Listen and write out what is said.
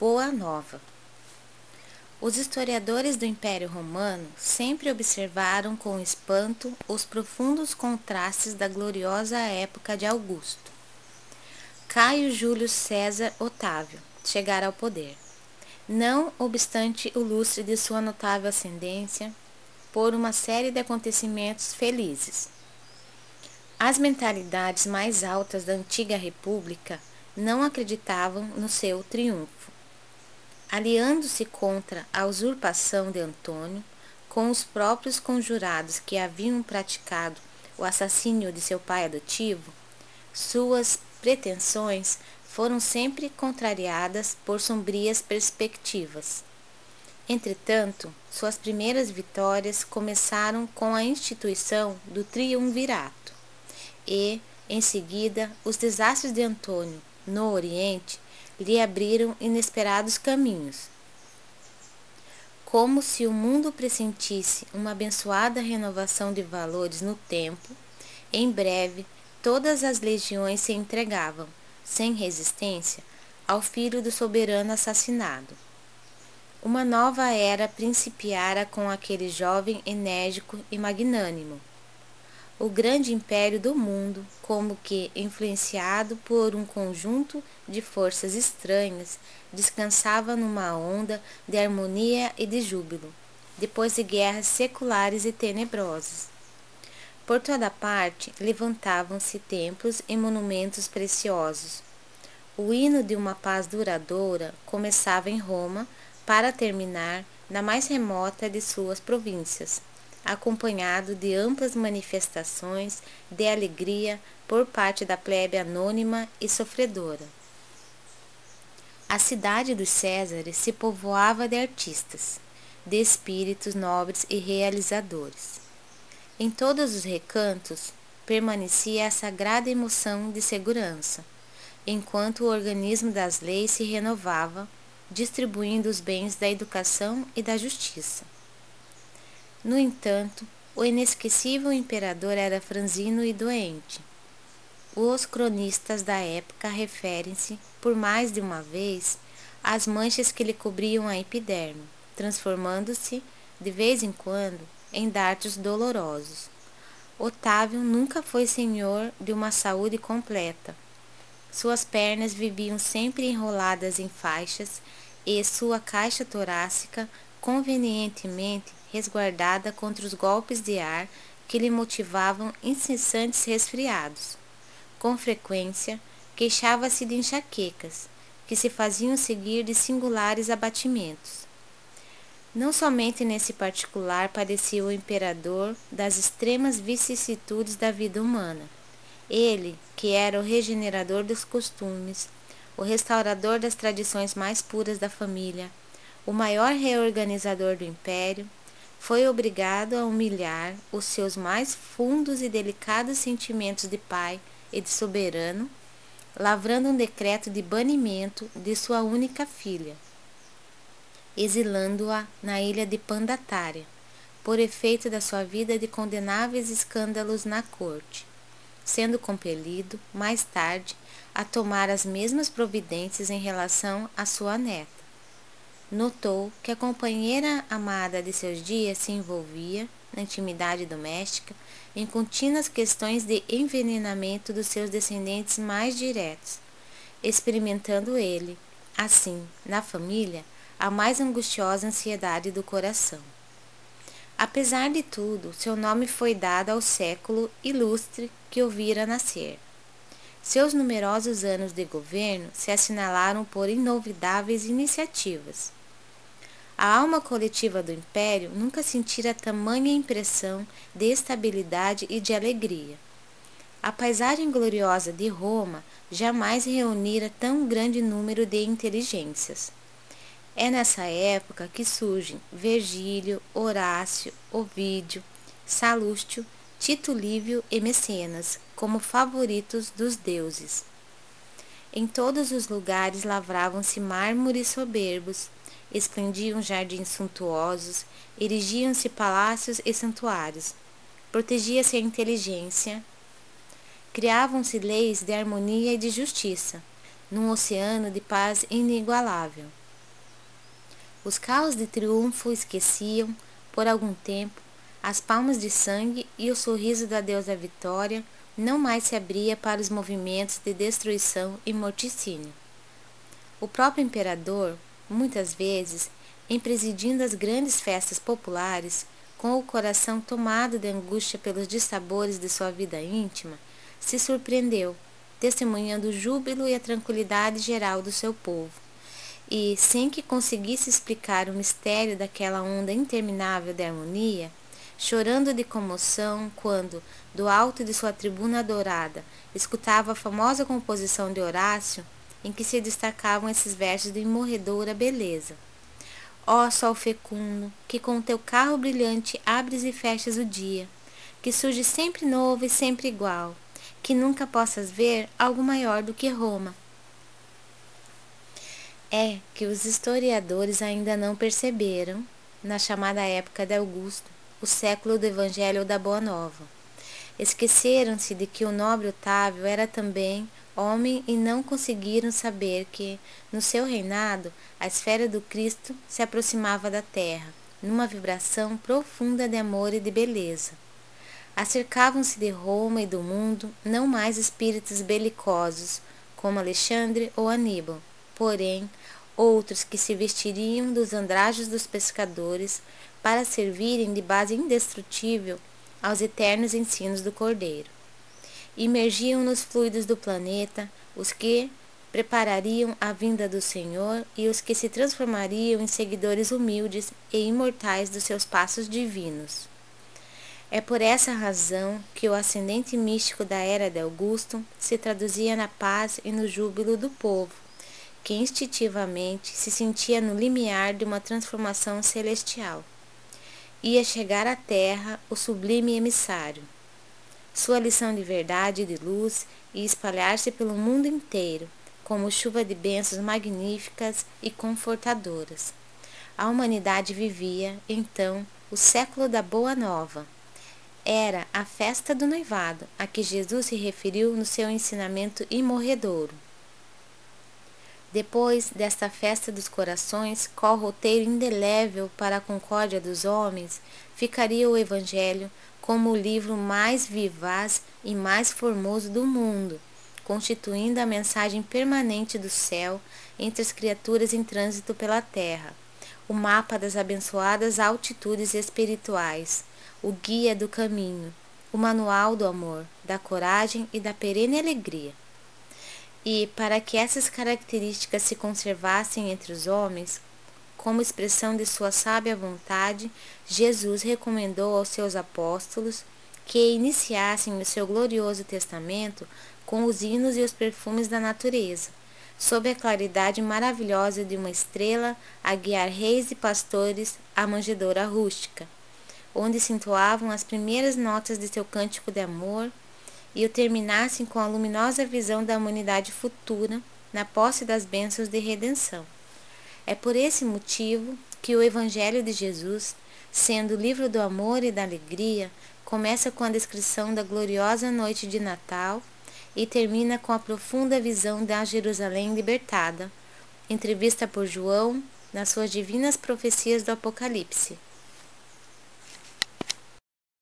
Boa Nova. Os historiadores do Império Romano sempre observaram com espanto os profundos contrastes da gloriosa época de Augusto. Caio Júlio César Otávio chegara ao poder. Não obstante o lustre de sua notável ascendência, por uma série de acontecimentos felizes. As mentalidades mais altas da antiga república não acreditavam no seu triunfo. Aliando-se contra a usurpação de Antônio, com os próprios conjurados que haviam praticado o assassínio de seu pai adotivo, suas pretensões foram sempre contrariadas por sombrias perspectivas. Entretanto, suas primeiras vitórias começaram com a instituição do triunvirato e, em seguida, os desastres de Antônio no Oriente lhe abriram inesperados caminhos. Como se o mundo pressentisse uma abençoada renovação de valores no tempo, em breve todas as legiões se entregavam, sem resistência, ao filho do soberano assassinado. Uma nova era principiara com aquele jovem enérgico e magnânimo. O grande império do mundo, como que influenciado por um conjunto de forças estranhas, descansava numa onda de harmonia e de júbilo, depois de guerras seculares e tenebrosas. Por toda parte levantavam-se templos e monumentos preciosos. O hino de uma paz duradoura começava em Roma para terminar na mais remota de suas províncias, acompanhado de amplas manifestações de alegria por parte da plebe anônima e sofredora. A cidade dos Césares se povoava de artistas, de espíritos nobres e realizadores. Em todos os recantos permanecia a sagrada emoção de segurança, enquanto o organismo das leis se renovava distribuindo os bens da educação e da justiça. No entanto, o inesquecível imperador era franzino e doente. Os cronistas da época referem-se, por mais de uma vez, às manchas que lhe cobriam a epiderme, transformando-se, de vez em quando, em dardos dolorosos. Otávio nunca foi senhor de uma saúde completa. Suas pernas viviam sempre enroladas em faixas e sua caixa torácica convenientemente resguardada contra os golpes de ar que lhe motivavam incessantes resfriados. Com frequência, queixava-se de enxaquecas, que se faziam seguir de singulares abatimentos. Não somente nesse particular padecia o imperador das extremas vicissitudes da vida humana. Ele, que era o regenerador dos costumes, o restaurador das tradições mais puras da família, o maior reorganizador do império, foi obrigado a humilhar os seus mais fundos e delicados sentimentos de pai e de soberano, lavrando um decreto de banimento de sua única filha, exilando-a na ilha de Pandatária, por efeito da sua vida de condenáveis escândalos na corte, sendo compelido, mais tarde, a tomar as mesmas providências em relação à sua neta. Notou que a companheira amada de seus dias se envolvia, na intimidade doméstica, em contínuas questões de envenenamento dos seus descendentes mais diretos, experimentando ele, assim, na família, a mais angustiosa ansiedade do coração. Apesar de tudo, seu nome foi dado ao século ilustre que o vira nascer. Seus numerosos anos de governo se assinalaram por inovidáveis iniciativas. A alma coletiva do império nunca sentira tamanha impressão de estabilidade e de alegria. A paisagem gloriosa de Roma jamais reunira tão grande número de inteligências. É nessa época que surgem Virgílio, Horácio, Ovídio, Salústio Tito Lívio e Mecenas como favoritos dos deuses. Em todos os lugares lavravam-se mármores soberbos, esplendiam jardins suntuosos, erigiam-se palácios e santuários, protegia-se a inteligência, criavam-se leis de harmonia e de justiça, num oceano de paz inigualável. Os carros de triunfo esqueciam, por algum tempo, as palmas de sangue e o sorriso da deusa Vitória não mais se abria para os movimentos de destruição e morticínio. O próprio imperador, muitas vezes, em presidindo as grandes festas populares, com o coração tomado de angústia pelos dissabores de sua vida íntima, se surpreendeu, testemunhando o júbilo e a tranquilidade geral do seu povo. E, sem que conseguisse explicar o mistério daquela onda interminável de harmonia, chorando de comoção quando, do alto de sua tribuna dourada, escutava a famosa composição de Horácio, em que se destacavam esses versos de imorredora beleza. Ó sol fecundo, que com teu carro brilhante abres e fechas o dia, que surge sempre novo e sempre igual, que nunca possas ver algo maior do que Roma. É que os historiadores ainda não perceberam, na chamada época de Augusto, o século do Evangelho da Boa Nova. Esqueceram-se de que o nobre Otávio era também homem e não conseguiram saber que, no seu reinado, a esfera do Cristo se aproximava da terra, numa vibração profunda de amor e de beleza. Acercavam-se de Roma e do mundo não mais espíritos belicosos, como Alexandre ou Aníbal, porém outros que se vestiriam dos andrajos dos pescadores para servirem de base indestrutível aos eternos ensinos do Cordeiro. Imergiam nos fluidos do planeta os que preparariam a vinda do Senhor e os que se transformariam em seguidores humildes e imortais dos seus passos divinos. É por essa razão que o ascendente místico da era de Augusto se traduzia na paz e no júbilo do povo, que instintivamente se sentia no limiar de uma transformação celestial ia chegar à terra o sublime emissário. Sua lição de verdade e de luz ia espalhar-se pelo mundo inteiro, como chuva de bênçãos magníficas e confortadoras. A humanidade vivia, então, o século da Boa Nova. Era a festa do noivado, a que Jesus se referiu no seu ensinamento imorredouro. Depois desta festa dos corações, qual roteiro indelével para a concórdia dos homens, ficaria o Evangelho como o livro mais vivaz e mais formoso do mundo, constituindo a mensagem permanente do céu entre as criaturas em trânsito pela terra, o mapa das abençoadas altitudes espirituais, o guia do caminho, o manual do amor, da coragem e da perene alegria. E, para que essas características se conservassem entre os homens, como expressão de sua sábia vontade, Jesus recomendou aos seus apóstolos que iniciassem o seu glorioso testamento com os hinos e os perfumes da natureza, sob a claridade maravilhosa de uma estrela a guiar reis e pastores à manjedoura rústica, onde se entoavam as primeiras notas de seu cântico de amor e o terminassem com a luminosa visão da humanidade futura na posse das bênçãos de redenção. É por esse motivo que o Evangelho de Jesus, sendo o livro do amor e da alegria, começa com a descrição da gloriosa noite de Natal e termina com a profunda visão da Jerusalém libertada, entrevista por João nas suas divinas profecias do Apocalipse.